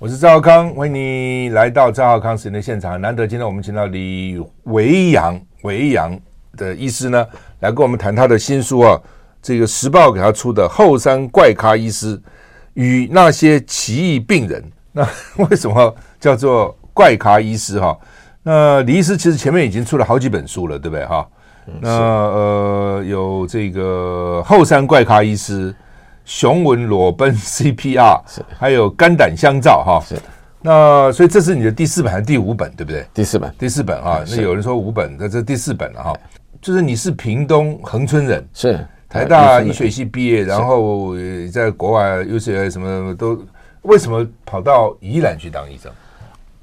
我是赵康，欢迎你来到赵少康时间的现场。难得今天我们请到李维洋维洋的医师呢，来跟我们谈他的新书啊。这个时报给他出的《后山怪咖医师与那些奇异病人》，那为什么叫做怪咖医师哈？那李医师其实前面已经出了好几本书了，对不对哈？那呃，有这个后山怪咖医师。熊文裸奔 CPR 是，还有肝胆相照哈，是。那所以这是你的第四本还是第五本，对不对？第四本，第四本啊。那有人说五本，那这第四本了哈。就是你是屏东恒春人，是台大医学系毕业，然后在国外又是什么都，为什么跑到宜兰去当医生？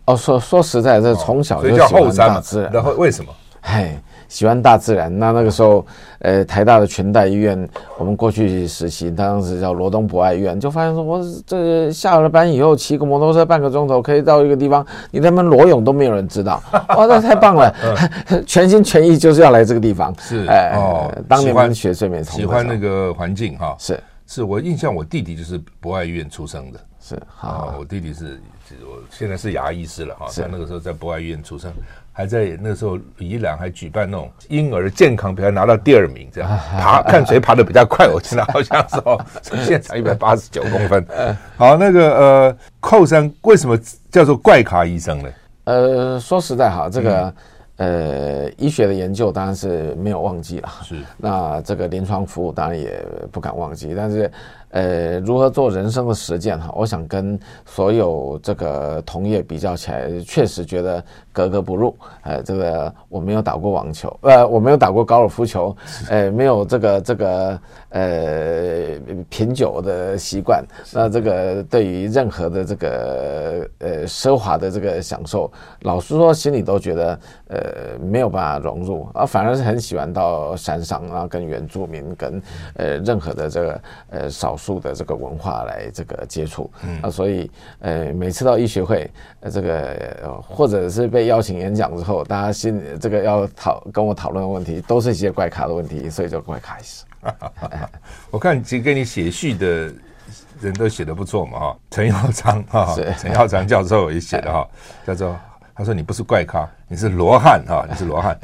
哦，说说实在，这从小就叫后山嘛，然后为什么？嘿。喜欢大自然，那那个时候，呃，台大的全代医院，我们过去实习，当时叫罗东博爱医院，就发现说，我这下了班以后骑个摩托车半个钟头可以到一个地方，你他妈裸泳都没有人知道，哇，那太棒了，全心全意就是要来这个地方，是，哎，哦，当年学睡眠，喜欢那个环境哈，是，是我印象，我弟弟就是博爱医院出生的，是，好，我弟弟是，我现在是牙医师了哈，在那个时候在博爱医院出生。还在那时候，宜兰还举办那种婴儿健康比赛，拿到第二名，这样 爬看谁爬的比较快。我记得好像是哦，现场一百八十九公分。好，那个呃，寇山为什么叫做怪咖医生呢？呃，说实在哈，这个呃，医学的研究当然是没有忘记了，是。那这个临床服务当然也不敢忘记，但是。呃，如何做人生的实践哈？我想跟所有这个同业比较起来，确实觉得格格不入。呃，这个我没有打过网球，呃，我没有打过高尔夫球，呃，没有这个这个呃品酒的习惯。那这个对于任何的这个呃奢华的这个享受，老实说，心里都觉得呃没有办法融入啊，反而是很喜欢到山上啊，跟原住民，跟呃任何的这个呃少。数的这个文化来这个接触，嗯啊，所以呃每次到医学会，呃这个或者是被邀请演讲之后，大家心里这个要讨跟我讨论的问题，都是一些怪咖的问题，所以就怪咖医师。我看其实给你写序的人都写的不错嘛哈，陈耀章哈，陈耀章教授也写的哈，叫做他说你不是怪咖，你是罗汉哈，你是罗汉。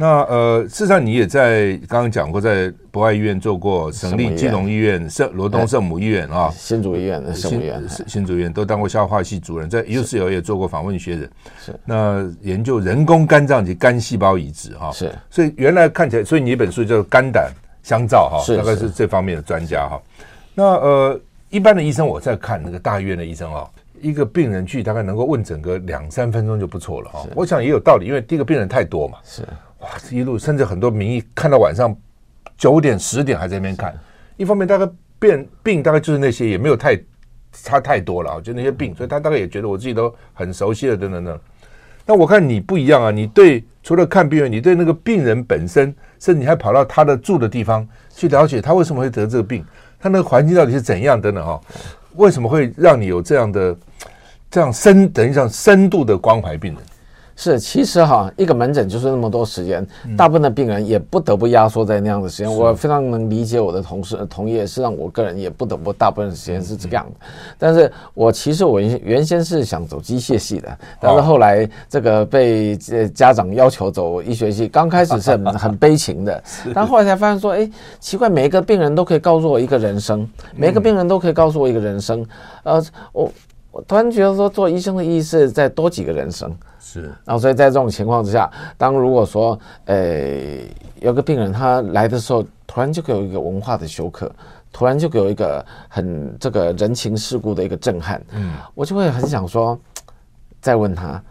那呃，事实上你也在刚刚讲过，在博爱医院做过省立基隆医院、圣罗东圣母医院啊，新竹医院的圣母医院、新竹医院都当过消化系主任，在 UCL 也做过访问学者，是那研究人工肝脏及肝细胞移植哈，是，所以原来看起来，所以你一本书叫《肝胆相照》哈，大概是这方面的专家哈。那呃，一般的医生我在看那个大医院的医生啊，一个病人去大概能够问诊个两三分钟就不错了哈。我想也有道理，因为第一个病人太多嘛，是。哇，这一路甚至很多名医看到晚上九点十点还在那边看，一方面大概变病大概就是那些，也没有太差太多了啊，就那些病，所以他大概也觉得我自己都很熟悉了，等等等。那我看你不一样啊，你对除了看病人，你对那个病人本身，甚至你还跑到他的住的地方去了解他为什么会得这个病，他那个环境到底是怎样等等哈，为什么会让你有这样的这样深等于讲深度的关怀病人？是，其实哈，一个门诊就是那么多时间，大部分的病人也不得不压缩在那样的时间。我非常能理解我的同事同业，是让我个人也不得不大部分时间是这样的。但是我其实我原原先是想走机械系的，但是后来这个被家长要求走医学系，刚开始是很很悲情的，但后来才发现说，哎，奇怪，每一个病人都可以告诉我一个人生，每一个病人都可以告诉我一个人生。呃，我我突然觉得说，做医生的意义是再多几个人生。是，然后所以在这种情况之下，当如果说，呃，有个病人他来的时候，突然就给我一个文化的休克，突然就给我一个很这个人情世故的一个震撼，嗯，我就会很想说，再问他，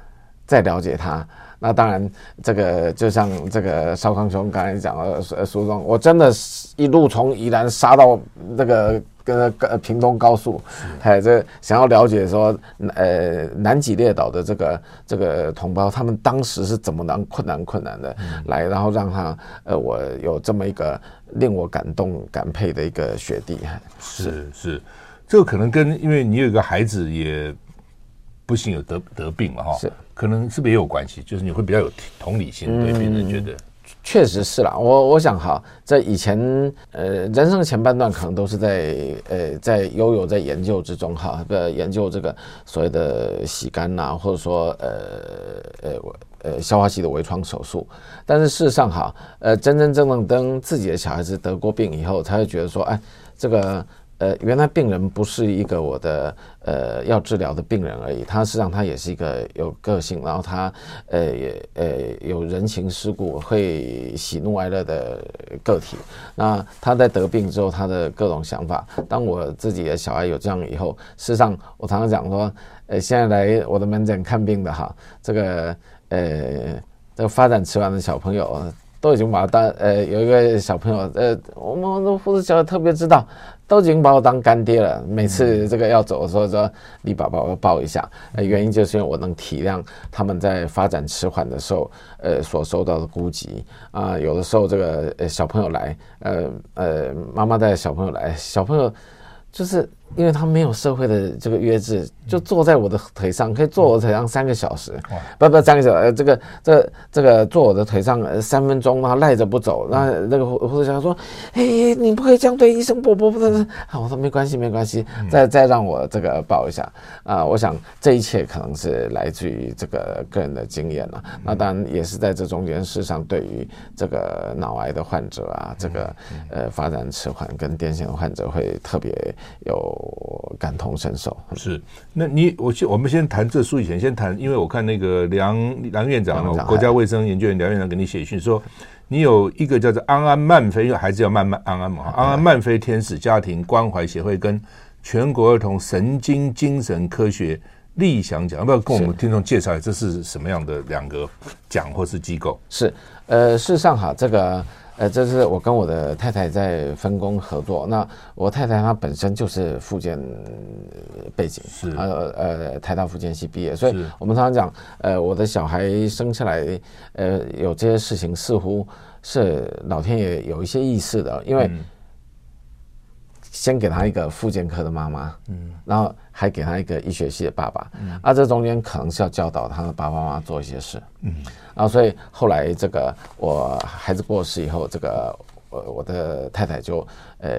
再了解他。那当然，这个就像这个邵康兄刚才讲的书中，我真的是一路从宜兰杀到那个。跟呃屏东高速，还有这想要了解说，呃南极列岛的这个这个同胞，他们当时是怎么难困难困难的来，然后让他呃我有这么一个令我感动感佩的一个学弟，是是，这个可能跟因为你有一个孩子也不幸有得得病了哈，是。可能是不是也有关系？就是你会比较有同理心，对别人觉得。确实是啦，我我想哈，在以前呃人生的前半段可能都是在呃在悠悠在研究之中哈，呃研究这个所谓的洗肝呐、或者说呃呃呃消化系的微创手术，但是事实上哈，呃真真正正等自己的小孩子得过病以后，才会觉得说，哎，这个。呃，原来病人不是一个我的呃要治疗的病人而已，他实际上他也是一个有个性，然后他呃也呃有人情世故，会喜怒哀乐的个体。那他在得病之后，他的各种想法，当我自己的小孩有这样以后，事实上我常常讲说，呃，现在来我的门诊看病的哈，这个呃这个发展迟缓的小朋友都已经把他当呃有一个小朋友呃，我们护士小姐特别知道。都已经把我当干爹了，每次这个要走的时候说李宝宝，我抱一下，呃，原因就是因为我能体谅他们在发展迟缓的时候，呃，所受到的孤寂。啊，有的时候这个呃小朋友来，呃呃，妈妈带小朋友来，小朋友就是。因为他没有社会的这个约制，就坐在我的腿上，可以坐我的腿上三个小时，不不三个小时，这个这这个坐我的腿上三分钟，然后赖着不走，那那个护士长说：“哎，你不可以这样对医生，不不不，好，我说没关系没关系，再再让我这个抱一下啊！我想这一切可能是来自于这个个人的经验了，那当然也是在这中间，事实上对于这个脑癌的患者啊，这个呃发展迟缓跟癫痫的患者会特别有。我感同身受，是。那你我先，我们先谈这书以前，先谈，因为我看那个梁梁院长，国家卫生研究院梁院长给你写信说，你有一个叫做安安慢飞，因为孩子要慢慢安安嘛，安安慢飞天使家庭关怀协会跟全国儿童神经精神科学立祥奖，要不要跟我们听众介绍一下这是什么样的两个奖或是机构？是，呃，事实上哈，这个。呃，这是我跟我的太太在分工合作。那我太太她本身就是福建背景，是呃呃台大福建系毕业，所以我们常常讲，呃，我的小孩生下来，呃，有这些事情似乎是老天爷有一些意思的，因为先给他一个复健科的妈妈，嗯，然后还给他一个医学系的爸爸，嗯，啊，这中间可能是要教导他的爸爸妈妈做一些事，嗯。然后，所以后来这个我孩子过世以后，这个我我的太太就呃，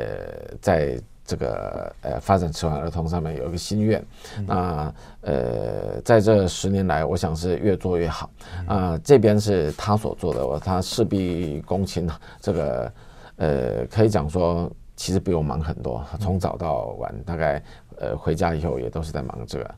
在这个呃发展迟缓儿童上面有一个心愿。那呃，在这十年来，我想是越做越好。啊，这边是他所做的，我他事必躬亲。这个呃，可以讲说，其实比我忙很多，从早到晚，大概呃回家以后也都是在忙这个。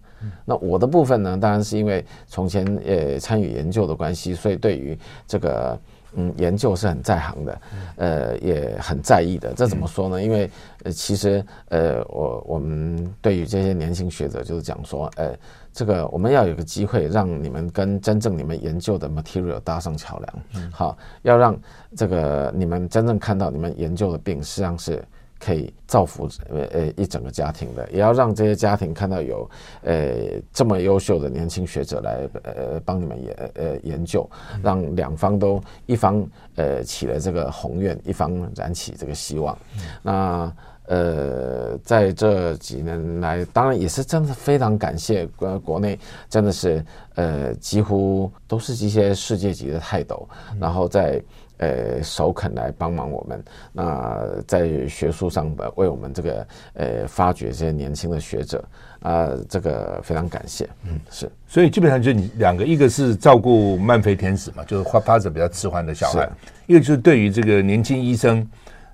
那我的部分呢，当然是因为从前呃参与研究的关系，所以对于这个嗯研究是很在行的，呃也很在意的。这怎么说呢？因为呃其实呃我我们对于这些年轻学者就是讲说，呃这个我们要有个机会让你们跟真正你们研究的 material 搭上桥梁，好，要让这个你们真正看到你们研究的病实际上是。可以造福呃呃一整个家庭的，也要让这些家庭看到有呃这么优秀的年轻学者来呃帮你们研呃研究，让两方都一方呃起了这个宏愿，一方燃起这个希望。那呃在这几年来，当然也是真的非常感谢国国内真的是呃几乎都是一些世界级的泰斗，然后在。呃，首肯来帮忙我们，那在学术上为我们这个呃发掘这些年轻的学者。啊，这个非常感谢。嗯，是，所以基本上就你两个，一个是照顾慢肥天使嘛，就是发发展比较迟缓的小孩，一个就是对于这个年轻医生。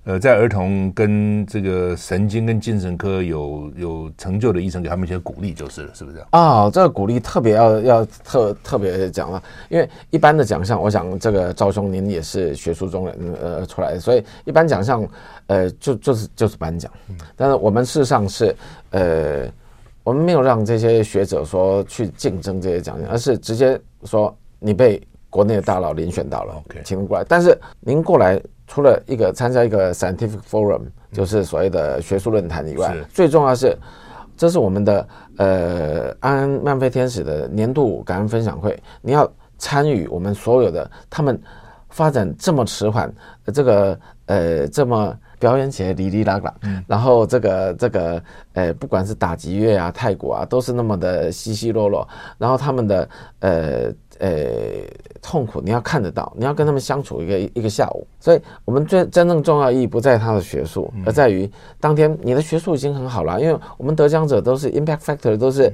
呃，在儿童跟这个神经跟精神科有有成就的医生，给他们一些鼓励就是了，是不是？啊、哦，这个鼓励特别要要特特别讲了，因为一般的奖项，我想这个赵兄您也是学术中人呃出来的，所以一般奖项呃就就是就是颁奖，但是我们事实上是呃我们没有让这些学者说去竞争这些奖项，而是直接说你被国内的大佬遴选到了，OK，请您过来，但是您过来。除了一个参加一个 scientific forum，就是所谓的学术论坛以外，最重要是，这是我们的呃安安漫飞天使的年度感恩分享会，你要参与我们所有的他们发展这么迟缓，这个呃这么表演起来哩哩啦啦，嗯、然后这个这个呃不管是打击乐啊、泰国啊，都是那么的稀稀落落，然后他们的呃。呃，痛苦你要看得到，你要跟他们相处一个一个下午，所以我们最真正重要意义不在他的学术，而在于当天你的学术已经很好了，因为我们得奖者都是 impact factor，都是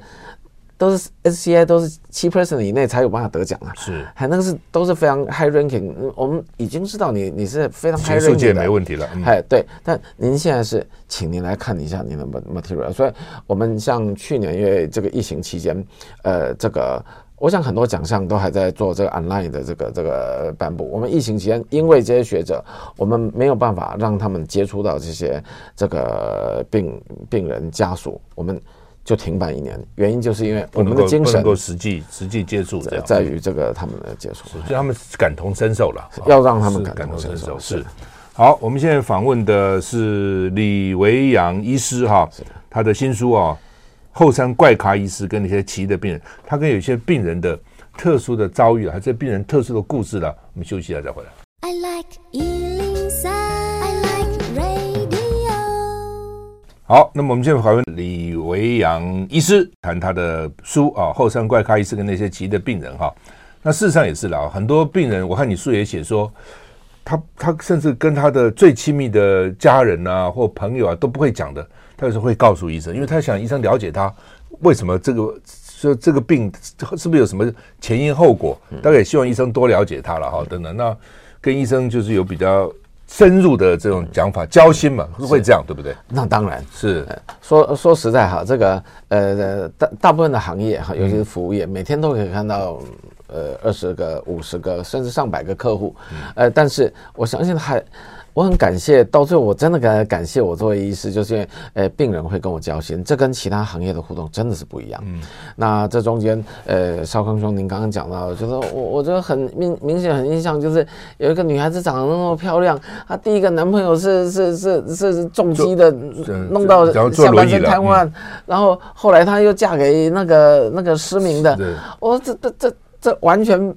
都是 SCI 都是七 percent 以内才有办法得奖啊，是，还那个是都是非常 high ranking，我们已经知道你你是非常 high ranking 的，学术界没问题了，哎、嗯，对，但您现在是，请您来看一下您的 material，所以我们像去年因为这个疫情期间，呃，这个。我想很多奖项都还在做这个 online 的这个这个颁布。我们疫情期间，因为这些学者，我们没有办法让他们接触到这些这个病病人家属，我们就停办一年。原因就是因为我们的精神不能够实际实际接触，在在于这个他们的接触，所以他们感同身受了，要让他们感同身受。是。好，我们现在访问的是李维阳医师哈，他的新书啊。后山怪咖医师跟那些奇异的病人，他跟有些病人的特殊的遭遇，还是病人特殊的故事了。我们休息一下再回来。I like 好，那么我们现在访问李维洋医师，谈他的书啊，《后山怪咖医师跟那些急的病人》哈。那事实上也是啦，很多病人，我看你书也写说，他他甚至跟他的最亲密的家人啊或朋友啊都不会讲的。他有时候会告诉医生，因为他想医生了解他为什么这个说这个病是不是有什么前因后果，大概也希望医生多了解他了哈。等等，那跟医生就是有比较深入的这种讲法，交心嘛，会这样对不对？那当然是。说说实在哈，这个呃大大部分的行业哈，尤其是服务业，每天都可以看到呃二十个、五十个甚至上百个客户，呃，但是我相信还。我很感谢，到最后我真的感感谢我作为医师，就是因为呃病人会跟我交心，这跟其他行业的互动真的是不一样。嗯，那这中间呃少康兄您刚刚讲到，就是我我觉得很明明显很印象，就是有一个女孩子长得那么漂亮，她第一个男朋友是 是是是是重击的，弄到下半身瘫痪，然后后来她又嫁给那个那个失明的，我说这这这这完全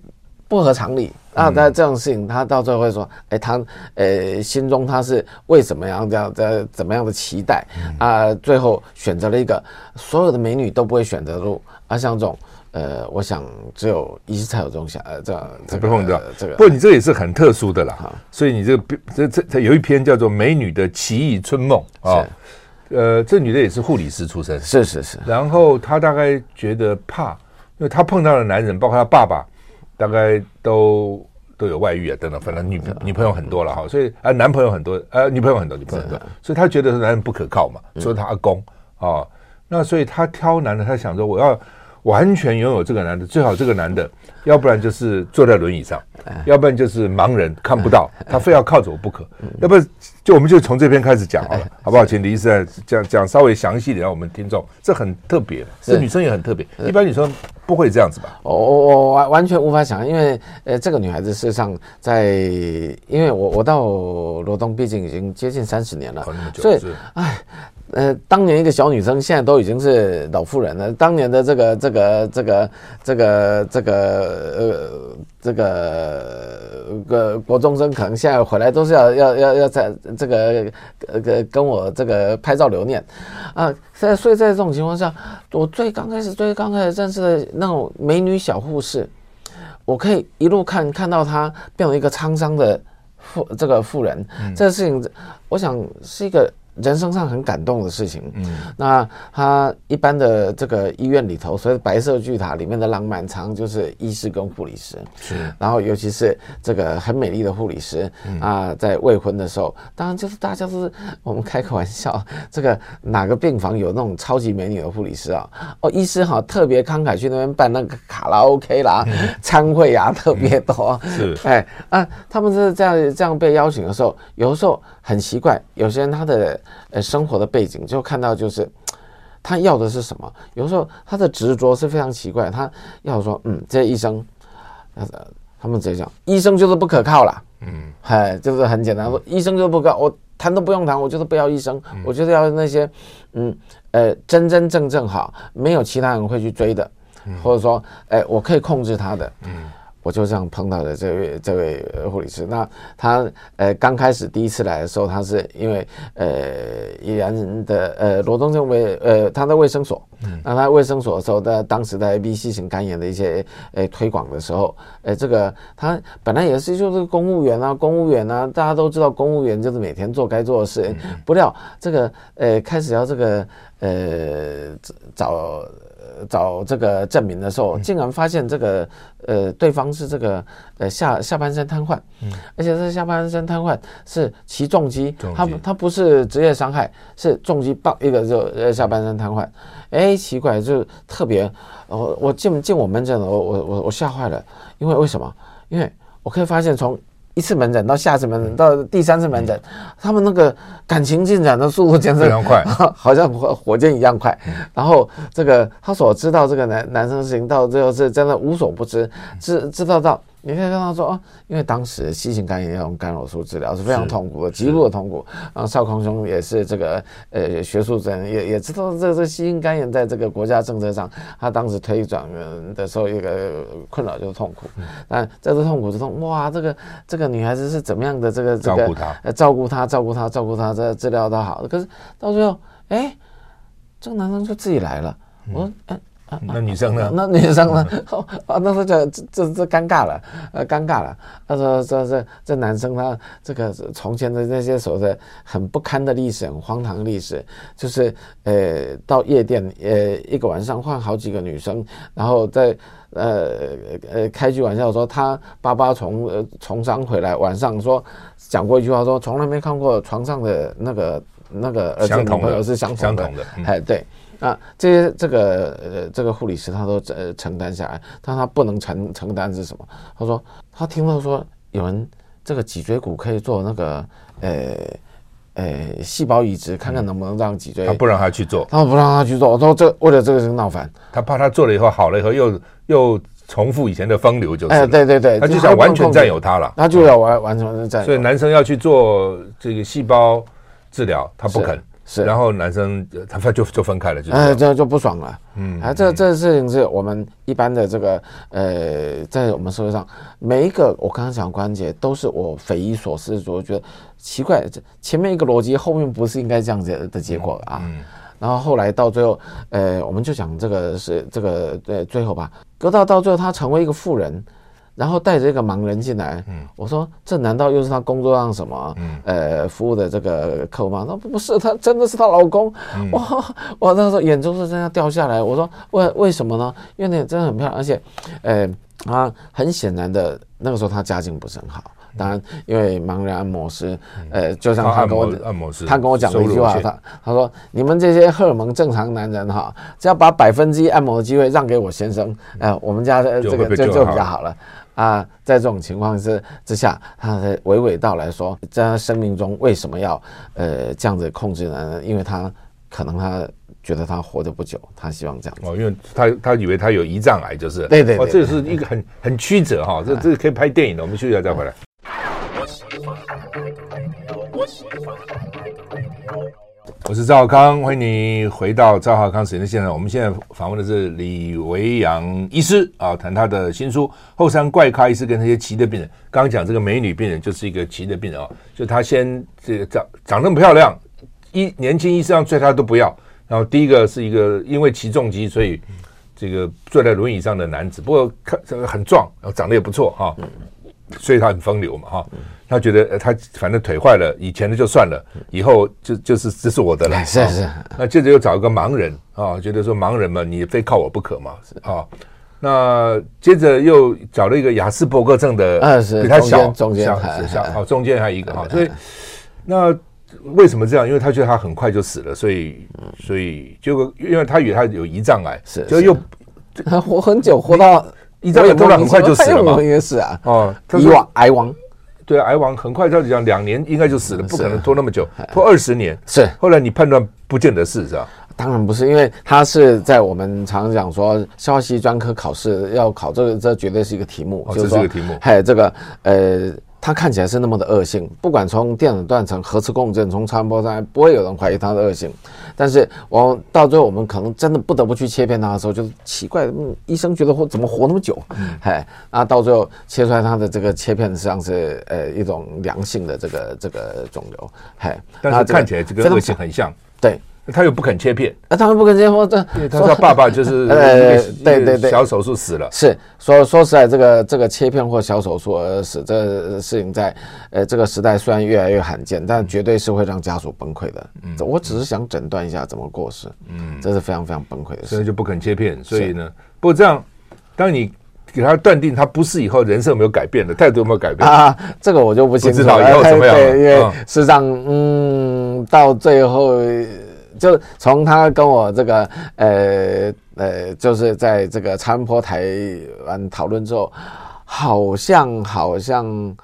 不合常理。啊，那这种事情，他到最后会说，哎，他呃心中他是为什么样这样的怎么样的期待啊？最后选择了一个所有的美女都不会选择的路，啊，像这种呃，我想只有医师才有这种想呃这样这个这个。不过你这也是很特殊的啦，所以你这个这这这有一篇叫做《美女的奇异春梦》啊，呃，这女的也是护理师出身，是是是，然后她大概觉得怕，因为她碰到的男人，包括她爸爸。大概都都有外遇啊，等等，反正女女朋友很多了哈，所以啊，男朋友很多，呃，女朋友很多，女朋友很多，所以他觉得男人不可靠嘛，说他阿公啊，那所以他挑男的，他想说我要完全拥有这个男的，最好这个男的，要不然就是坐在轮椅上，要不然就是盲人看不到，他非要靠着我不可，要不就我们就从这边开始讲好了，好不好？请李医师讲讲稍微详细点，让我们听众，这很特别，这女生也很特别，一般女生。不会这样子吧？我我我完完全无法想，因为呃，这个女孩子事实上在，因为我我到罗东毕竟已经接近三十年了，所以哎，呃，当年一个小女生，现在都已经是老妇人了。当年的这个这个这个这个这个呃这个个国中生，可能现在回来都是要要要要在这个呃跟我这个拍照留念啊。在所以在这种情况下，我最刚开始最刚开始认识的那种美女小护士，我可以一路看看到她变成一个沧桑的妇这个妇人，这个事情，我想是一个。人生上很感动的事情，嗯，那他一般的这个医院里头，所以白色巨塔里面的浪漫，常就是医师跟护理师，是，然后尤其是这个很美丽的护理师啊，在未婚的时候，当然就是大家都是我们开个玩笑，这个哪个病房有那种超级美女的护理师啊？哦，医师哈特别慷慨去那边办那个卡拉 OK 啦，餐会啊特别多，是，哎啊，他们是这样这样被邀请的时候，有的时候很奇怪，有些人他的。呃，生活的背景就看到，就是 他要的是什么？有时候他的执着是非常奇怪，他要说，嗯，这些医生，呃，他们直接讲，医生就是不可靠啦，嗯，嗨，就是很简单，说医生就是不可靠，我谈都不用谈，我就是不要医生，我就是要那些，嗯，呃，真真正正好，没有其他人会去追的，或者说，哎，我可以控制他的，嗯。我就这样碰到的这位这位护理师。那他呃刚开始第一次来的时候，他是因为呃宜兰的呃罗东镇卫呃他的卫生所，嗯，那他卫生所的时候，在当时在 A B C 型肝炎的一些呃推广的时候，呃这个他本来也是就是公务员啊，公务员啊，大家都知道公务员就是每天做该做的事，嗯、不料这个呃开始要这个呃找。找这个证明的时候，竟然发现这个呃，对方是这个呃下下半身瘫痪，嗯，而且这下半身瘫痪是骑重机，他他不是职业伤害，是重机爆一个就呃下半身瘫痪，哎，奇怪，就特别，我我进进我门诊了，我我我我吓坏了，因为为什么？因为我可以发现从。一次门诊到下次门诊到第三次门诊，他们那个感情进展的速度简直非常快，好像火火箭一样快。然后这个他所知道这个男男生的事情，到最后是真的无所不知，知知道到。你可以跟他说哦，因为当时 C 型肝炎要用干扰素治疗是非常痛苦的，极度的痛苦。然后少康兄也是这个呃学术人，也也知道这个这 C 型肝炎在这个国家政策上，他当时推转的时候一个困扰就是痛苦。但在这痛苦之中，哇，这个这个女孩子是怎么样的这个这个照顾她，照顾她，照顾她，照顾她，这治疗的好。可是到最后，哎，这个男生就自己来了。我说，哎。那女生呢？那女生呢？啊，那时候就这这这尴尬了，呃，尴尬了。他说这这这男生他这个从前的那些所谓的很不堪的历史，很荒唐的历史，就是呃到夜店，呃一个晚上换好几个女生，然后在呃呃开句玩笑说他爸爸从呃从商回来，晚上说讲过一句话说从来没看过床上的那个那个儿子女朋友是相同的，哎、嗯、对。啊，这些这个呃，这个护理师他都呃承担下来，但他不能承承担是什么？他说他听到说有人这个脊椎骨可以做那个呃呃细胞移植，看看能不能让脊椎。他不让他去做，他不让他去做。我说这为了这个是闹翻，他怕他做了以后好了以后又又重复以前的风流，就是。哎，对对对，他就想完全占有他了，他就要完完全占有。所以男生要去做这个细胞治疗，他不肯。是，然后男生他分就就分开了，就哎，这就不爽了。嗯，啊，这这事情是我们一般的这个呃，在我们社会上，每一个我刚刚讲关节都是我匪夷所思，我觉得奇怪，这前面一个逻辑，后面不是应该这样子的结果啊？嗯，然后后来到最后，呃，我们就讲这个是这个呃最后吧，隔到到最后他成为一个富人。然后带着一个盲人进来，嗯，我说这难道又是他工作上什么，嗯，呃，服务的这个客户吗？那不是，他真的是她老公，嗯、哇，我那时候眼珠子真的掉下来。我说为为什么呢？因为那真的很漂亮，而且，呃，啊很显然的那个时候他家境不是很好，当然因为盲人按摩师，呃，就像他跟我按摩师，他跟我讲了一句话，他他说你们这些荷尔蒙正常男人哈，只要把百分之一按摩的机会让给我先生，呃，我们家的这个就就比较好了。啊，在这种情况之之下，他娓娓道来说，在他生命中为什么要呃这样子控制呢？因为他可能他觉得他活得不久，他希望这样子。哦，因为他他以为他有胰脏癌，就是对对，对，哦，这是一个很很曲折哈，这这可以拍电影的。我们休息一下再回来。我是赵康，欢迎你回到赵浩康时间的现场。我们现在访问的是李维阳医师啊，谈他的新书《后山怪咖医师跟那些奇的病人》。刚刚讲这个美女病人就是一个奇的病人啊，就他先这个长长那么漂亮，医年轻医生追他都不要。然后第一个是一个因为骑重机，所以这个坐在轮椅上的男子，不过看这个很壮，然后长得也不错哈，所以他很风流嘛哈。他觉得他反正腿坏了，以前的就算了，以后就就是这是我的了。是是。那接着又找一个盲人啊，觉得说盲人嘛，你非靠我不可嘛。啊，那接着又找了一个雅斯伯格症的，比他小，中间小小好，中间还有一个哈。所以那为什么这样？因为他觉得他很快就死了，所以所以结果因为他以为他有胰脏癌，是就又他活 很久，活到胰脏癌突然很快就死了嘛。应该是啊，哦，以往癌王。对，癌王很快，照理讲两年应该就死了，不可能拖那么久，拖二十年。是，后来你判断不见得是，是吧？当然不是，因为他是在我们常常讲说，消化系专科考试要考这个，这绝对是一个题目，就是说，这是个题目。还有这个呃。它看起来是那么的恶性，不管从电子断层、核磁共振、从超音波上来，不会有人怀疑它的恶性。但是我到最后，我们可能真的不得不去切片它的时候，就是奇怪，嗯，医生觉得活怎么活那么久？嗯，哎，那到最后切出来它的这个切片实际上是呃一种良性的这个这个肿瘤，哎，但是看起来这个恶性很像，对。他又不肯切片，啊，他们不肯切片，我这他说爸爸就是 呃，对对对，小手术死了。是说说实在，这个这个切片或小手术而死，这个事情在呃这个时代虽然越来越罕见，但绝对是会让家属崩溃的。嗯，我只是想诊断一下怎么过世。嗯，这是非常非常崩溃的事。所以就不肯切片，所以呢，不过这样，当你给他断定他不是以后，人生有没有改变的态度有没有改变啊？这个我就不清楚了。知道以后怎么样？对，因为事实上，嗯，到最后。就从他跟我这个呃呃，就是在这个超音波台湾讨论之后，好像好像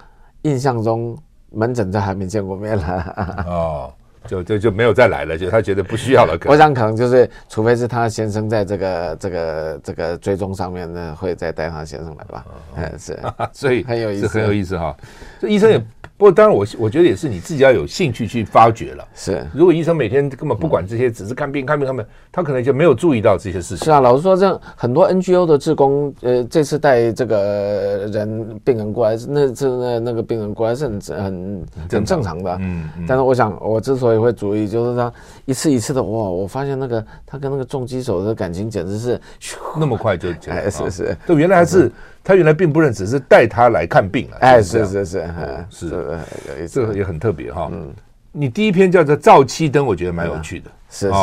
印象中门诊都还没见过面了。哦，就就就没有再来了，就他觉得不需要了。我想可能就是，除非是他先生在这个这个这个追踪上面呢，会再带他先生来吧。嗯、哦，是，所以很有意思，很有意思哈。这医生也。不过，当然，我我觉得也是你自己要有兴趣去发掘了。是，如果医生每天根本不管这些，只是看病、看病、看病，他可能就没有注意到这些事情。是啊，老实说，这样很多 NGO 的志工，呃，这次带这个人病人过来，那这那那个病人过来是很很很正常的。嗯。但是我想，我之所以会注意，就是他一次一次的哇，我发现那个他跟那个重击手的感情简直是那么快就哎，是是，对，原来还是。他原来并不认只，是带他来看病了。哎，是是是，是，这个也很特别哈。嗯，你第一篇叫做《照七灯》，我觉得蛮有趣的。是是，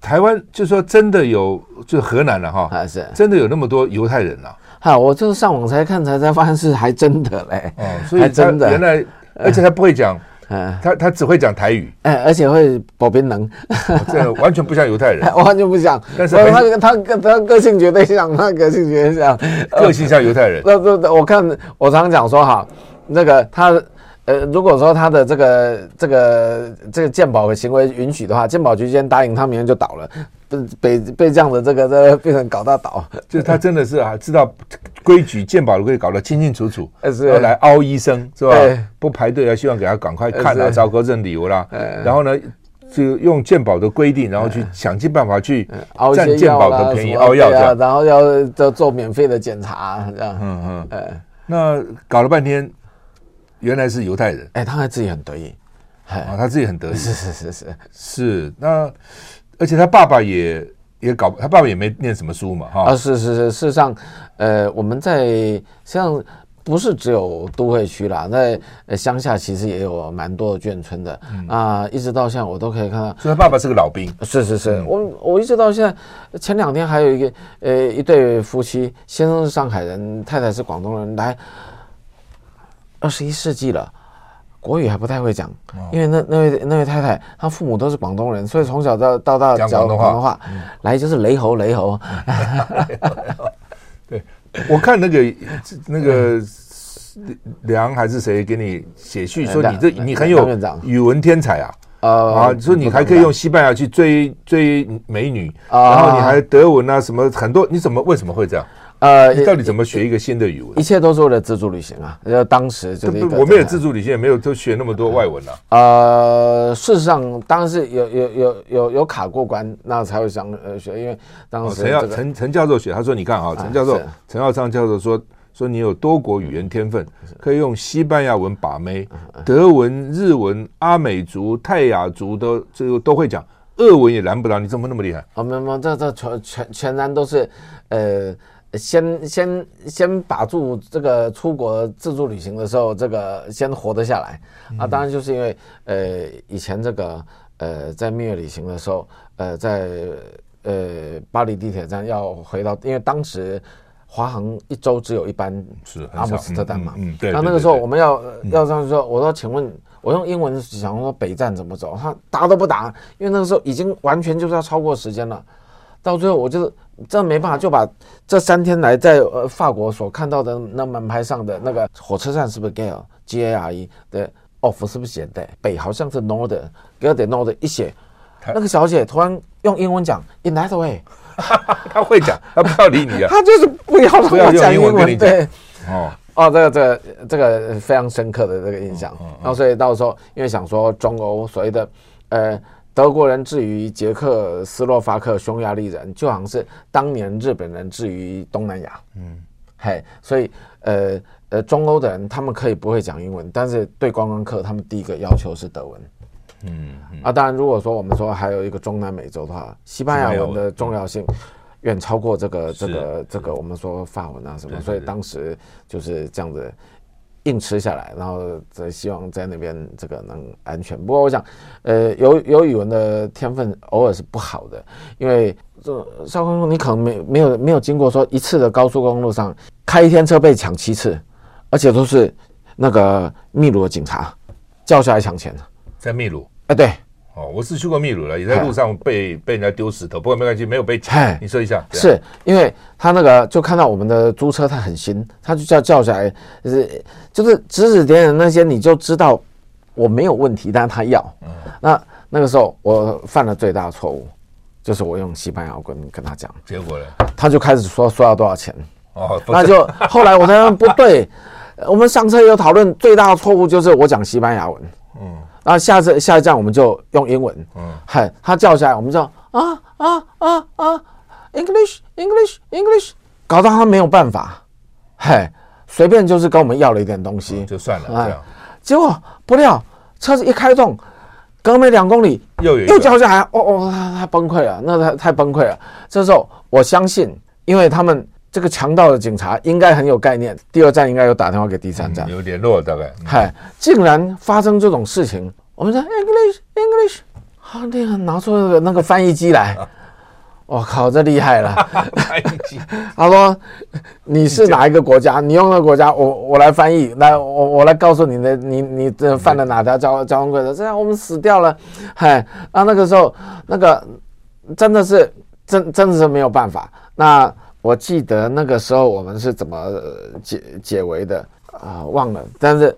台湾就说真的有，就河南了哈。是，真的有那么多犹太人呐。哈，我就是上网才看才才发现是还真的嘞。哦，所以真的原来，而且他不会讲。嗯，他他只会讲台语，哎，而且会保边能，这完全不像犹太人，完全不像。但是他他他个性绝对像，他个性绝对像，个性像犹太人。那那我看我常常讲说哈，那个他呃，如果说他的这个这个这个鉴宝的行为允许的话，鉴宝局今天答应他，明天就倒了。被被这样的这个这个变成搞到倒，就是他真的是啊，知道规矩，鉴宝的规矩搞得清清楚楚，要来凹医生是吧？不排队啊，希望给他赶快看啊，找个人理由啦。然后呢，就用鉴宝的规定，然后去想尽办法去占鉴宝的便宜，凹药这样，然后要做做免费的检查这样。嗯嗯，哎，那搞了半天，原来是犹太人。哎，他还自己很得意，啊，他自己很得意，是是是是是那。而且他爸爸也也搞，他爸爸也没念什么书嘛，哈。啊，是是是，事实上，呃，我们在像不是只有都会区啦，在乡下其实也有蛮多的眷村的、嗯、啊，一直到现在我都可以看到。所以他爸爸是个老兵。是是是，嗯、我我一直到现在，前两天还有一个呃一对夫妻，先生是上海人，太太是广东人，来二十一世纪了。国语还不太会讲，因为那那位那位太太，她父母都是广东人，所以从小到到大讲广东话，来就是雷猴雷猴。对，我看那个那个梁还是谁给你写序说你这你很有语文天才啊。啊，说你还可以用西班牙去追追美女，然后你还德文啊什么很多，你怎么为什么会这样？呃，你到底怎么学一个新的语文？一切都是为了自助旅行啊！呃，当时就是我没有自助旅行，也没有都学那么多外文啊。呃，事实上，当然是有有有有有卡过关，那才会想呃学，因为当时陈耀陈陈教授学，他说你看啊，陈教授陈耀昌教授说说你有多国语言天分，可以用西班牙文把妹，德文、日文、阿美族、泰雅族都这个都会讲，俄文也拦不倒你，怎么那么厉害？啊，没有没有，这这全全全然都是呃。先先先把住这个出国自助旅行的时候，这个先活得下来啊！当然就是因为呃以前这个呃在蜜月旅行的时候，呃在呃巴黎地铁站要回到，因为当时华航一周只有一班是阿姆斯特丹嘛，嗯，对。那那个时候我们要要这样说，我说请问，我用英文想说北站怎么走，他答都不答，因为那个时候已经完全就是要超过时间了。到最后，我就是真没办法，就把这三天来在呃法国所看到的那门牌上的那个火车站是不是 Gare G A R E 的 Off 是不是写的？北好像是 Nord，Gare de Nord 一写，那个小姐突然用英文讲 In that way，他会讲，他不要理你啊，他就是不要不要讲英文跟你讲，对，哦。哦，这个这个这个非常深刻的这个印象。嗯嗯嗯、然后所以到时候因为想说中欧所谓的呃德国人至于捷克斯洛伐克匈牙利人，就好像是当年日本人至于东南亚。嗯，嘿，所以呃呃中欧的人他们可以不会讲英文，但是对观光客他们第一个要求是德文。嗯，嗯啊，当然如果说我们说还有一个中南美洲的话，西班牙文的重要性。远超过这个这个这个我们说法文啊什么，所以当时就是这样子硬吃下来，然后则希望在那边这个能安全。不过我想，呃，有有语文的天分偶尔是不好的，因为这少康叔你可能没没有没有经过说一次的高速公路上开一天车被抢七次，而且都是那个秘鲁的警察叫下来抢钱的，在秘鲁，哎对。哦，我是去过秘鲁了，也在路上被被人家丢石头，不过没关系，没有被抢。你说一下，是因为他那个就看到我们的租车，他很新，他就叫叫起来，就是就是指指点点那些，你就知道我没有问题，但是他要。嗯，那那个时候我犯了最大的错误，就是我用西班牙文跟他讲，结果呢，他就开始说说要多少钱。哦，那就后来我才说不对，我们上车有讨论，最大的错误就是我讲西班牙文。嗯。然后下次下一站我们就用英文，嗯，嗨，他叫下来，我们就啊啊啊啊，English English English，搞到他没有办法，嗨，随便就是跟我们要了一点东西，就算了，这样，结果不料车子一开动，隔没两公里又又叫下来，哦哦，他他崩溃了，那他太崩溃了。这时候我相信，因为他们。这个强盗的警察应该很有概念，第二站应该有打电话给第三站，嗯、有联络大概。嗨、嗯，竟然发生这种事情，我们说 English English，好厉害，拿出那个那个翻译机来，我、啊、靠，这厉害了！翻译机，他说你是哪一个国家？你用那个国家，我我来翻译，来我我来告诉你的，你你这犯了哪条交交通规则？这样我们死掉了。嗨，那那个时候那个真的是真真的是没有办法。那。我记得那个时候我们是怎么解解围的啊、呃？忘了，但是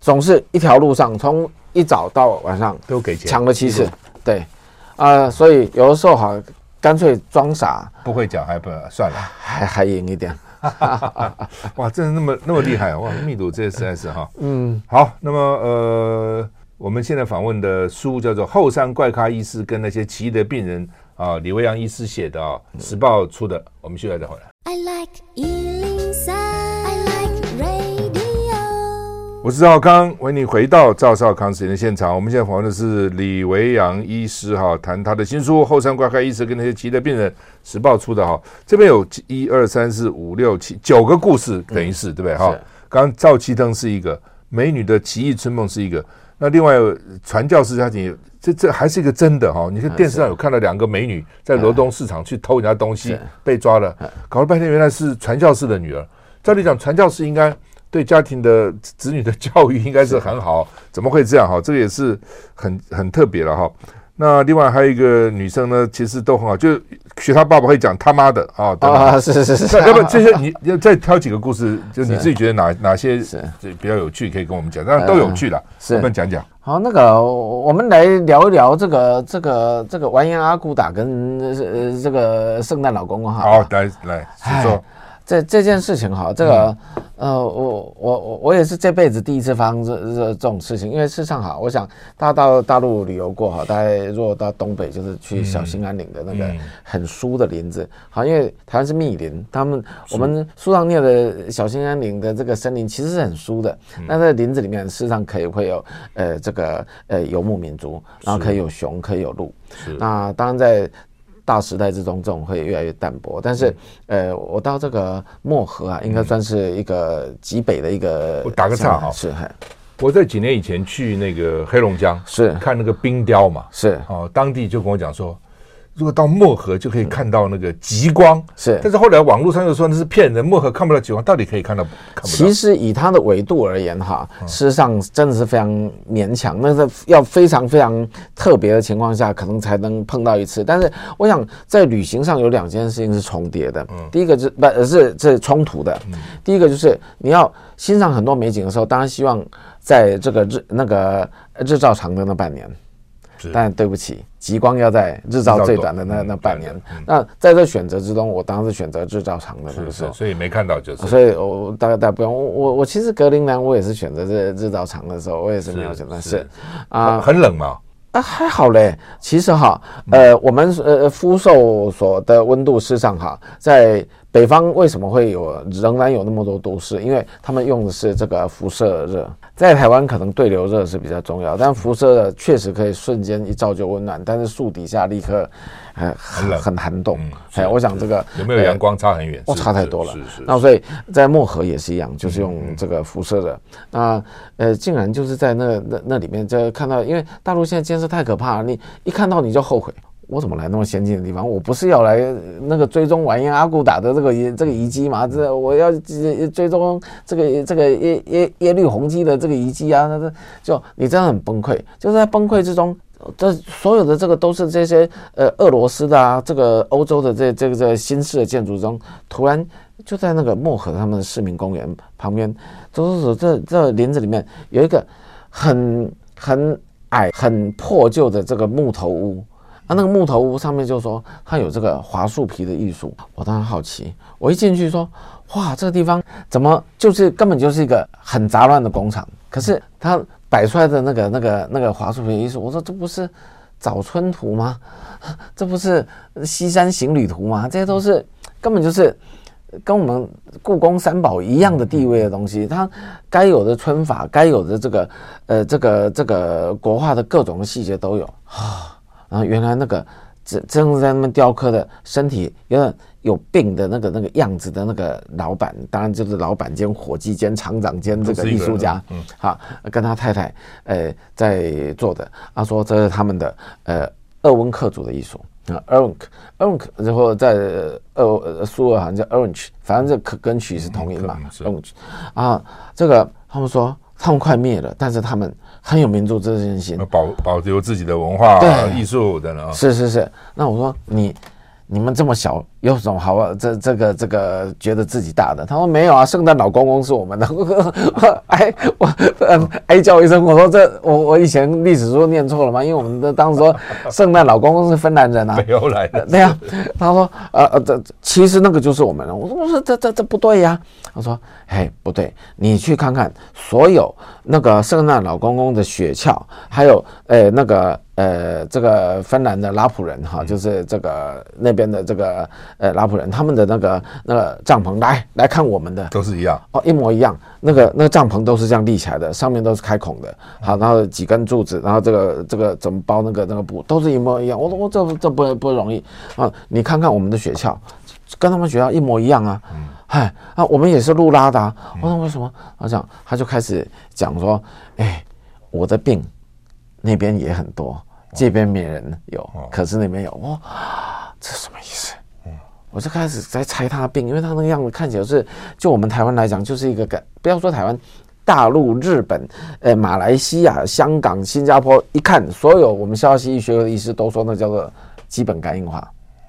总是一条路上从一早到晚上都给钱，抢了七次，对啊、呃，所以有的时候好干脆装傻，不会讲还不算了，还还赢一点，哇，真的那么那么厉害哇！密度这些实在是哈，嗯，好，那么呃，我们现在访问的书叫做《后山怪咖医师跟那些奇异的病人》。啊，李维阳医师写的啊，《时报》出的，我们现在再回来。I like 103, I like radio。我是赵少康，欢迎你回到赵少康时间的现场。我们现在访问的是李维阳医师哈，谈他的新书《后山怪咖医师跟那些急的病人》，《时报》出的哈。这边有一二三四五六七九个故事，等于是、嗯、对不对哈？刚刚赵七灯是一个美女的奇异春梦是一个，那另外传教士家庭。这这还是一个真的哈、哦！你看电视上有看到两个美女在罗东市场去偷人家东西被抓了，搞了半天原来是传教士的女儿。照理讲，传教士应该对家庭的子女的教育应该是很好，怎么会这样哈？这个也是很很特别了哈。那另外还有一个女生呢，其实都很好，就学他爸爸会讲他妈的啊，对吧？是是是是。要不这些你要再挑几个故事，就你自己觉得哪哪些是比较有趣，可以跟我们讲，当然都有趣的，我们讲讲。好，那个我们来聊一聊这个这个这个完颜阿骨打跟呃这个圣诞老公公哈。好，来来，请说。这这件事情哈，这个、嗯、呃，我我我我也是这辈子第一次发生这这这种事情，因为事实上哈，我想大家到大陆旅游过哈，大家如果到东北就是去小兴安岭的那个很疏的林子，好，因为台湾是密林，他们我们书上念的小兴安岭的这个森林其实是很疏的，那在林子里面事实上可以会有呃这个呃游牧民族，然后可以有熊，可以有鹿，那当然在。大时代之中，这种会越来越淡薄。但是，呃，我到这个漠河啊，应该算是一个极北的一个。我打个岔哈，是。我在几年以前去那个黑龙江，是看那个冰雕嘛，是。哦，当地就跟我讲说。如果到漠河就可以看到那个极光，是。但是后来网络上又说那是骗人，漠河看不到极光，到底可以看到？看不到。其实以它的维度而言，哈，事实上真的是非常勉强，那是要非常非常特别的情况下，可能才能碰到一次。但是我想在旅行上有两件事情是重叠的，嗯第一个是不是是冲突的，第一个就是你要欣赏很多美景的时候，当然希望在这个日那个日照长的那半年。但对不起，极光要在日照最短的那那半年。那在这选择之中，我当然是选择日照长的那个时候，所以没看到就是。所以我大概大家不用我我我其实格陵兰我也是选择这日照长的时候，我也是没有选择是啊，很冷吗？啊，还好嘞。其实哈，呃，我们呃福寿所的温度事实上哈，在北方为什么会有仍然有那么多都市？因为他们用的是这个辐射热。在台湾可能对流热是比较重要，但辐射热确实可以瞬间一照就温暖，但是树底下立刻呃很很寒冻。哎，我想这个有没有阳光差很远？哦，差太多了。那所以在漠河也是一样，就是用这个辐射热。那呃，竟然就是在那那那里面就看到，因为大陆现在建设太可怕了，你一看到你就后悔。我怎么来那么先进的地方？我不是要来那个追踪完颜阿骨打的这个这个遗迹吗？这我要追踪这个这个耶耶耶律洪基的这个遗迹啊！那这就你真的很崩溃，就是在崩溃之中，这所有的这个都是这些呃俄罗斯的啊，这个欧洲的这这个这个新式的建筑中，突然就在那个漠河他们的市民公园旁边，走走走，这这林子里面有一个很很矮很破旧的这个木头屋。他那个木头屋上面就说它有这个华树皮的艺术，我当然好奇，我一进去说，哇，这个地方怎么就是根本就是一个很杂乱的工厂？可是它摆出来的那个那个那个华树皮艺术，我说这不是早春图吗？这不是西山行旅图吗？这些都是根本就是跟我们故宫三宝一样的地位的东西，它该有的皴法，该有的这个呃这个这个国画的各种细节都有 啊。然后原来那个正正在那边雕刻的身体有点有病的那个那个样子的那个老板，当然就是老板兼伙计兼厂长兼这个艺术家，嗯，好，跟他太太呃在做的，他说这是他们的呃鄂温克族的艺术啊，鄂温克，鄂温克，然后在鄂苏俄好像叫 Orange，反正这可跟曲是同音嘛，Orange 啊，这个他们说他们快灭了，但是他们。很有民族自信心，保保留自己的文化、艺术等等。是是是，那我说你你们这么小。有什么好啊？这这个这个觉得自己大的？他说没有啊，圣诞老公公是我们的。哎，我嗯哎叫一声，我说这我我以前历史书念错了吗？因为我们的当时说圣诞老公公是芬兰人啊，没有来的。对呀，他说呃呃这其实那个就是我们的。我说我说这这这不对呀。他说嘿不对，你去看看所有那个圣诞老公公的雪橇，还有呃那个呃这个芬兰的拉普人哈，就是这个那边的这个。呃，拉普人他们的那个那个帐篷，来来看我们的都是一样哦，一模一样。那个那个帐篷都是这样立起来的，上面都是开孔的。好，然后几根柱子，然后这个这个怎么包那个那个布，都是一模一样。我说我这这不不容易啊！你看看我们的雪橇，跟他们雪橇一模一样啊。嗯，嗨啊，我们也是路拉的啊。我说为什么？他讲他就开始讲说，哎，我的病那边也很多，这边没人有，可是那边有。哇，这什么意思？我就开始在猜他的病，因为他那个样子看起来是，就我们台湾来讲，就是一个感，不要说台湾，大陆、日本、呃、马来西亚、香港、新加坡，一看所有我们消化系医学的医师都说那叫做基本肝硬化。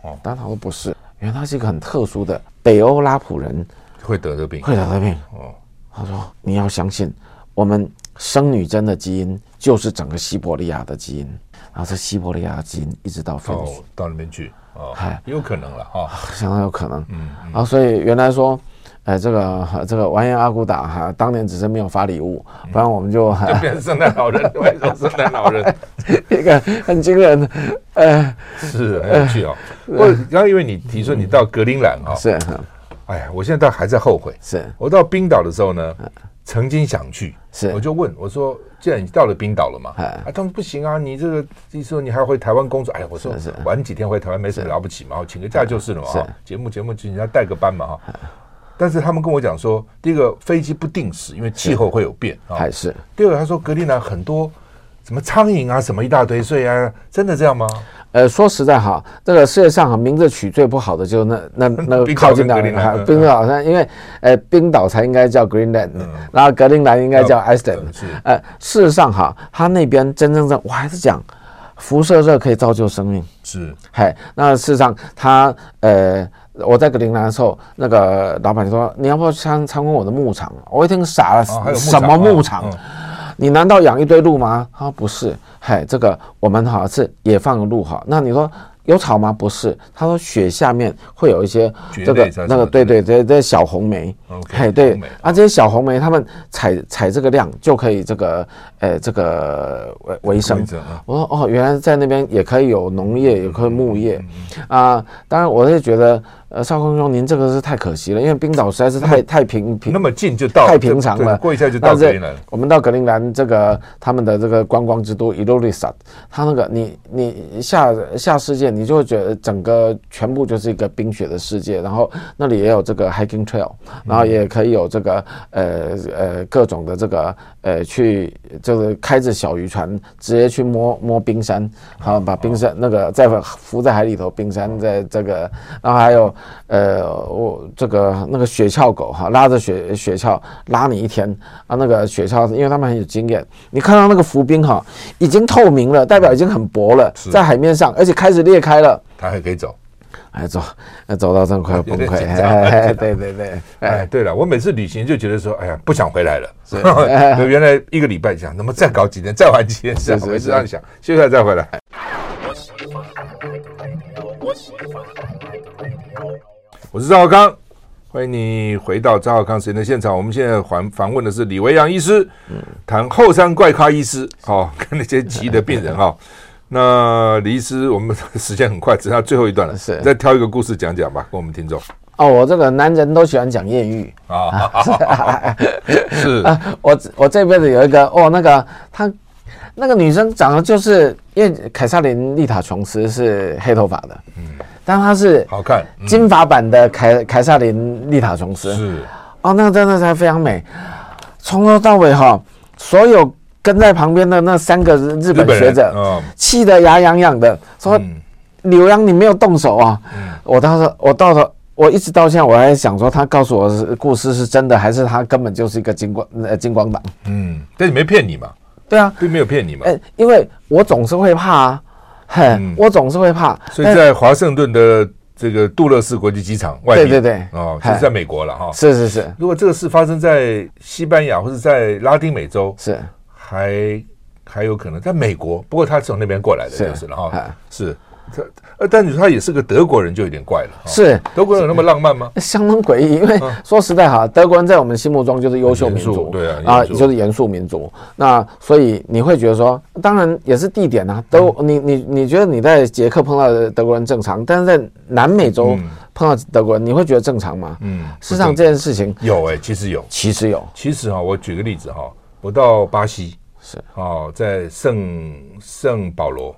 哦，但他说不是，因为他是一个很特殊的北欧拉普人会得的病，会得的病。哦，他说你要相信，我们生女真的基因就是整个西伯利亚的基因，然后这西伯利亚基因一直到分、哦、到那边去。哦，嗨，有可能了哈，相当有可能。嗯，啊，所以原来说，哎，这个这个完颜阿骨打哈，当年只是没有发礼物，不然我们就 就变成圣诞老人，为什么圣诞老人？一个很惊人，的，哎，是很有趣哦。我刚刚因为你提出你到格陵兰啊，是，哎呀，我现在倒还在后悔。是。我到冰岛的时候呢，曾经想去，是我就问我说。既然你到了冰岛了嘛，啊，他们不行啊，你这个意思说你还要回台湾工作？哎呀，我说晚几天回台湾没什么了不起嘛，我请个假就是了嘛。节目节目就人家带个班嘛哈。但是他们跟我讲说，第一个飞机不定时，因为气候会有变啊。还是第二个，他说格陵兰很多什么苍蝇啊，什么一大堆，所以啊，真的这样吗？呃，说实在哈，这个世界上哈名字取最不好的就是那那那 个靠近那里哈，冰岛上，因为呃冰岛才应该叫 Greenland，然后格陵兰应该叫 Iceland。是，呃，事实上哈，它那边真正的我还是讲，辐射热可以造就生命。是，嘿，那事实上他呃，我在格陵兰的时候，那个老板就说你要不要参参观我的牧场？我一听傻了，什么牧场？你难道养一堆鹿吗？他说不是，嘿，这个我们哈是也放个鹿哈。那你说？有草吗？不是，他说雪下面会有一些这个那个，对对对，这小红梅，嘿，对啊，这些小红梅，他们采采这个量就可以这个呃这个维维生。我说哦，原来在那边也可以有农业，也可以牧业啊。当然，我是觉得。呃，少康兄，您这个是太可惜了，因为冰岛实在是太太平平，那么近就到，太平常了。过一下就到格陵兰。我们到格陵兰这个他们的这个观光之都伊洛里萨，他那个你你下下世界，你就会觉得整个全部就是一个冰雪的世界。然后那里也有这个 hiking trail，然后也可以有这个呃呃各种的这个呃去就是开着小渔船直接去摸摸冰山，好把冰山那个在浮在海里头，冰山在这个，然后还有。呃，我这个那个雪橇狗哈，拉着雪雪橇拉你一天啊，那个雪橇，因为他们很有经验，你看到那个浮冰哈，已经透明了，代表已经很薄了，在海面上，而且开始裂开了，它还可以走，哎走，走到这么快要崩溃，哎，对对对，哎，对了，我每次旅行就觉得说，哎呀，不想回来了，原来一个礼拜讲，那么再搞几天，再玩几天，是我一直这样想，现在再回来。我是赵少康，欢迎你回到赵少康时间的现场。我们现在访访问的是李维阳医师，谈后山怪咖医师，哦，跟那些奇异的病人哈、哦。那李医师，我们时间很快，只剩下最后一段了，是再挑一个故事讲讲吧，跟我们听众。哦，我这个男人都喜欢讲艳遇啊，是啊，我我这辈子有一个哦，那个他那个女生长得就是，因为凯撒琳丽塔琼斯是黑头发的，嗯。但他是好看金发版的凯凯撒琳丽塔琼斯是哦，那个真的是非常美，从头到尾哈，所有跟在旁边的那三个日本学者，气得牙痒痒的，说李维洋你没有动手啊？我当时我到了，我一直到现在我还想说，他告诉我的故事是真的，还是他根本就是一个金光呃金光党？嗯，但你没骗你嘛？对啊，并没有骗你嘛？哎，因为我总是会怕啊。我总是会怕，所以在华盛顿的这个杜勒斯国际机场外面，对对对，哦，就是在美国了哈。是是是，如果这个事发生在西班牙或者在拉丁美洲，是。还还有可能在美国，不过他是从那边过来的，就是了哈，是。呃，但你说他也是个德国人，就有点怪了。是德国人有那么浪漫吗？相当诡异，因为说实在哈，德国人在我们心目中就是优秀民族，对啊，啊，就是严肃民族。那所以你会觉得说，当然也是地点啊。德，你你你觉得你在捷克碰到的德国人正常，但是在南美洲碰到德国人，你会觉得正常吗？嗯，事实上这件事情有哎，其实有，其实有，其实哈，我举个例子哈，我到巴西是哦，在圣圣保罗，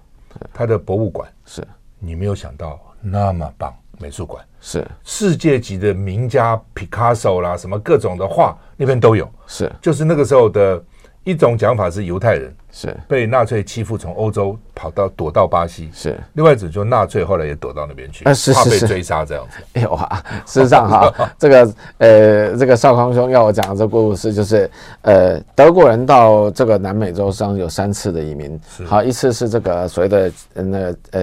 他的博物馆是。你没有想到那么棒，美术馆是世界级的名家，Picasso 啦，什么各种的画那边都有，是就是那个时候的一种讲法是犹太人。是被纳粹欺负，从欧洲跑到躲到巴西。是另外一种，就纳粹后来也躲到那边去，怕被追杀这样子。哎呦啊，事实上哈，这个呃，这个少康兄要我讲的这故事，就是呃，德国人到这个南美洲上有三次的移民。好，一次是这个所谓的那呃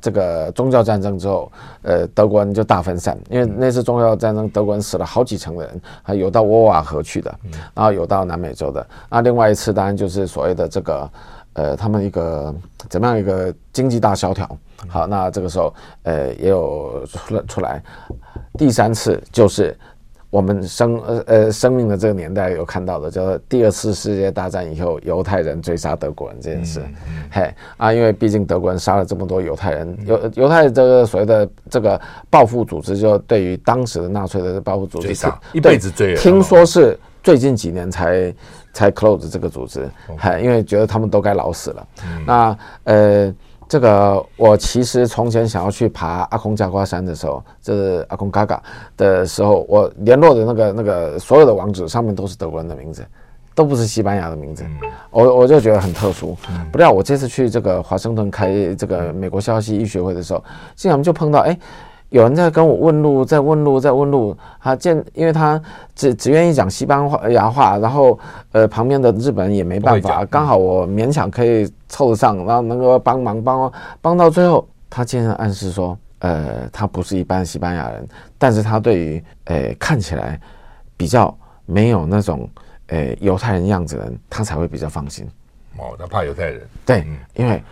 这个宗教战争之后，呃，德国人就大分散，因为那次宗教战争，德国人死了好几成人，还有到沃瓦河去的，然后有到南美洲的。那另外一次当然就是所谓的这个。个呃，他们一个怎么样一个经济大萧条？好，那这个时候呃也有出了出来。第三次就是我们生呃呃生命的这个年代有看到的，叫做第二次世界大战以后犹太人追杀德国人这件事。嗯嗯、嘿啊，因为毕竟德国人杀了这么多犹太人，犹犹太这个所谓的这个报复组织，就对于当时的纳粹的报复组织，一辈子追。听说是最近几年才。才 close 这个组织，还因为觉得他们都该老死了。嗯、那呃，这个我其实从前想要去爬阿空加瓜山的时候，就是阿空嘎嘎的时候，我联络的那个那个所有的网址上面都是德国人的名字，都不是西班牙的名字。嗯、我我就觉得很特殊。嗯、不料我这次去这个华盛顿开这个美国消息医学会的时候，竟然就碰到哎。有人在跟我问路，在问路，在问路。他见，因为他只只愿意讲西班牙话，然后呃，旁边的日本人也没办法，刚好我勉强可以凑得上，然后能够帮忙帮帮到最后，他竟然暗示说，呃，他不是一般西班牙人，但是他对于呃看起来比较没有那种呃犹太人样子的人，他才会比较放心。哦，他怕犹太人。对，嗯、因为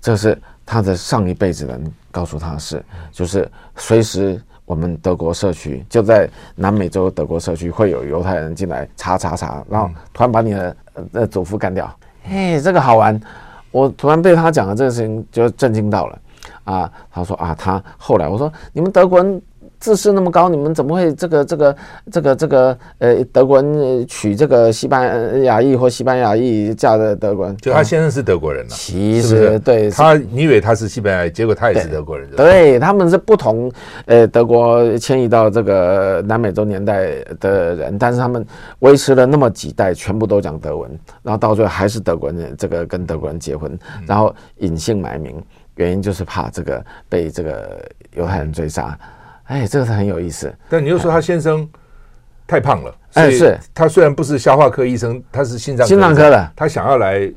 这是他的上一辈子人告诉他是，就是随时我们德国社区就在南美洲德国社区会有犹太人进来查查查，然后突然把你的呃祖父干掉。嘿，这个好玩！我突然被他讲的这个事情就震惊到了啊！他说啊，他后来我说你们德国人。自视那么高，你们怎么会这个这个这个这个呃德国人娶这个西班牙裔或西班牙裔嫁的德国人？就他先生是德国人了，其实对他，你以为他是西班牙裔，结果他也是德国人。对，他们是不同呃德国迁移到这个南美洲年代的人，但是他们维持了那么几代，全部都讲德文，然后到最后还是德国人，这个跟德国人结婚，然后隐姓埋名，原因就是怕这个被这个犹太人追杀。哎，这个是很有意思。但你又说他先生太胖了，哎，是他虽然不是消化科医生，他是心脏心脏科的，他想要来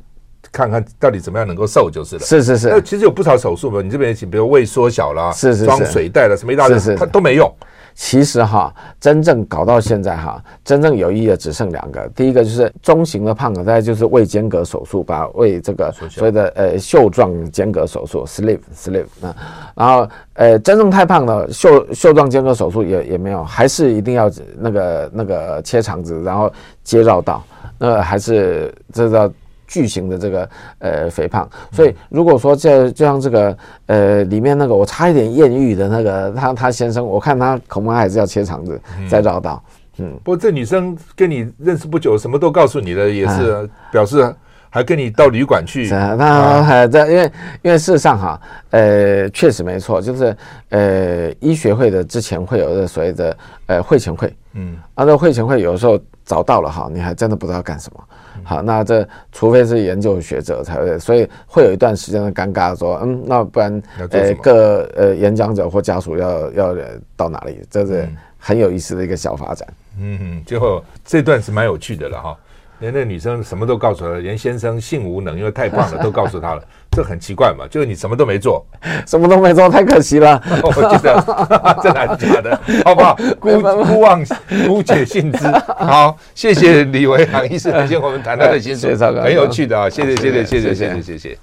看看到底怎么样能够瘦就是了。是是是，那其实有不少手术嘛，你这边请，比如胃缩小啦，是是装水袋了，什么一大堆，他都没用。其实哈，真正搞到现在哈，真正有意义的只剩两个。第一个就是中型的胖子，大概就是胃间隔手术，把胃这个所谓的呃袖状间隔手术 （sleeve sleeve） 啊，然后呃真正太胖的袖袖状间隔手术也也没有，还是一定要那个那个切肠子，然后接绕道，那还是这叫。巨型的这个呃肥胖，所以如果说这就像这个呃里面那个我差一点艳遇的那个他他先生，我看他恐怕还是要切肠子再绕道。嗯，不过这女生跟你认识不久，什么都告诉你的，也是表示还跟你到旅馆去。是啊，那还在，因为因为事实上哈，呃，确实没错，就是呃医学会的之前会有的所谓的呃会前会，嗯，啊，这会前会有的时候早到了哈，你还真的不知道干什么。好，那这除非是研究学者才会，所以会有一段时间的尴尬，说，嗯，那不然，呃，各呃演讲者或家属要要到哪里？这是很有意思的一个小发展。嗯哼，最后这段是蛮有趣的了哈。连那女生什么都告诉他，连先生性无能，因为太胖了，都告诉他了，这很奇怪嘛。就是你什么都没做，什么都没做，太可惜了。我觉得真的假的，好不好？姑姑妄姑且信之。好，谢谢李维航医生，今天我们谈他的心事，很有趣的啊。谢谢，谢谢，谢谢，谢谢，谢谢。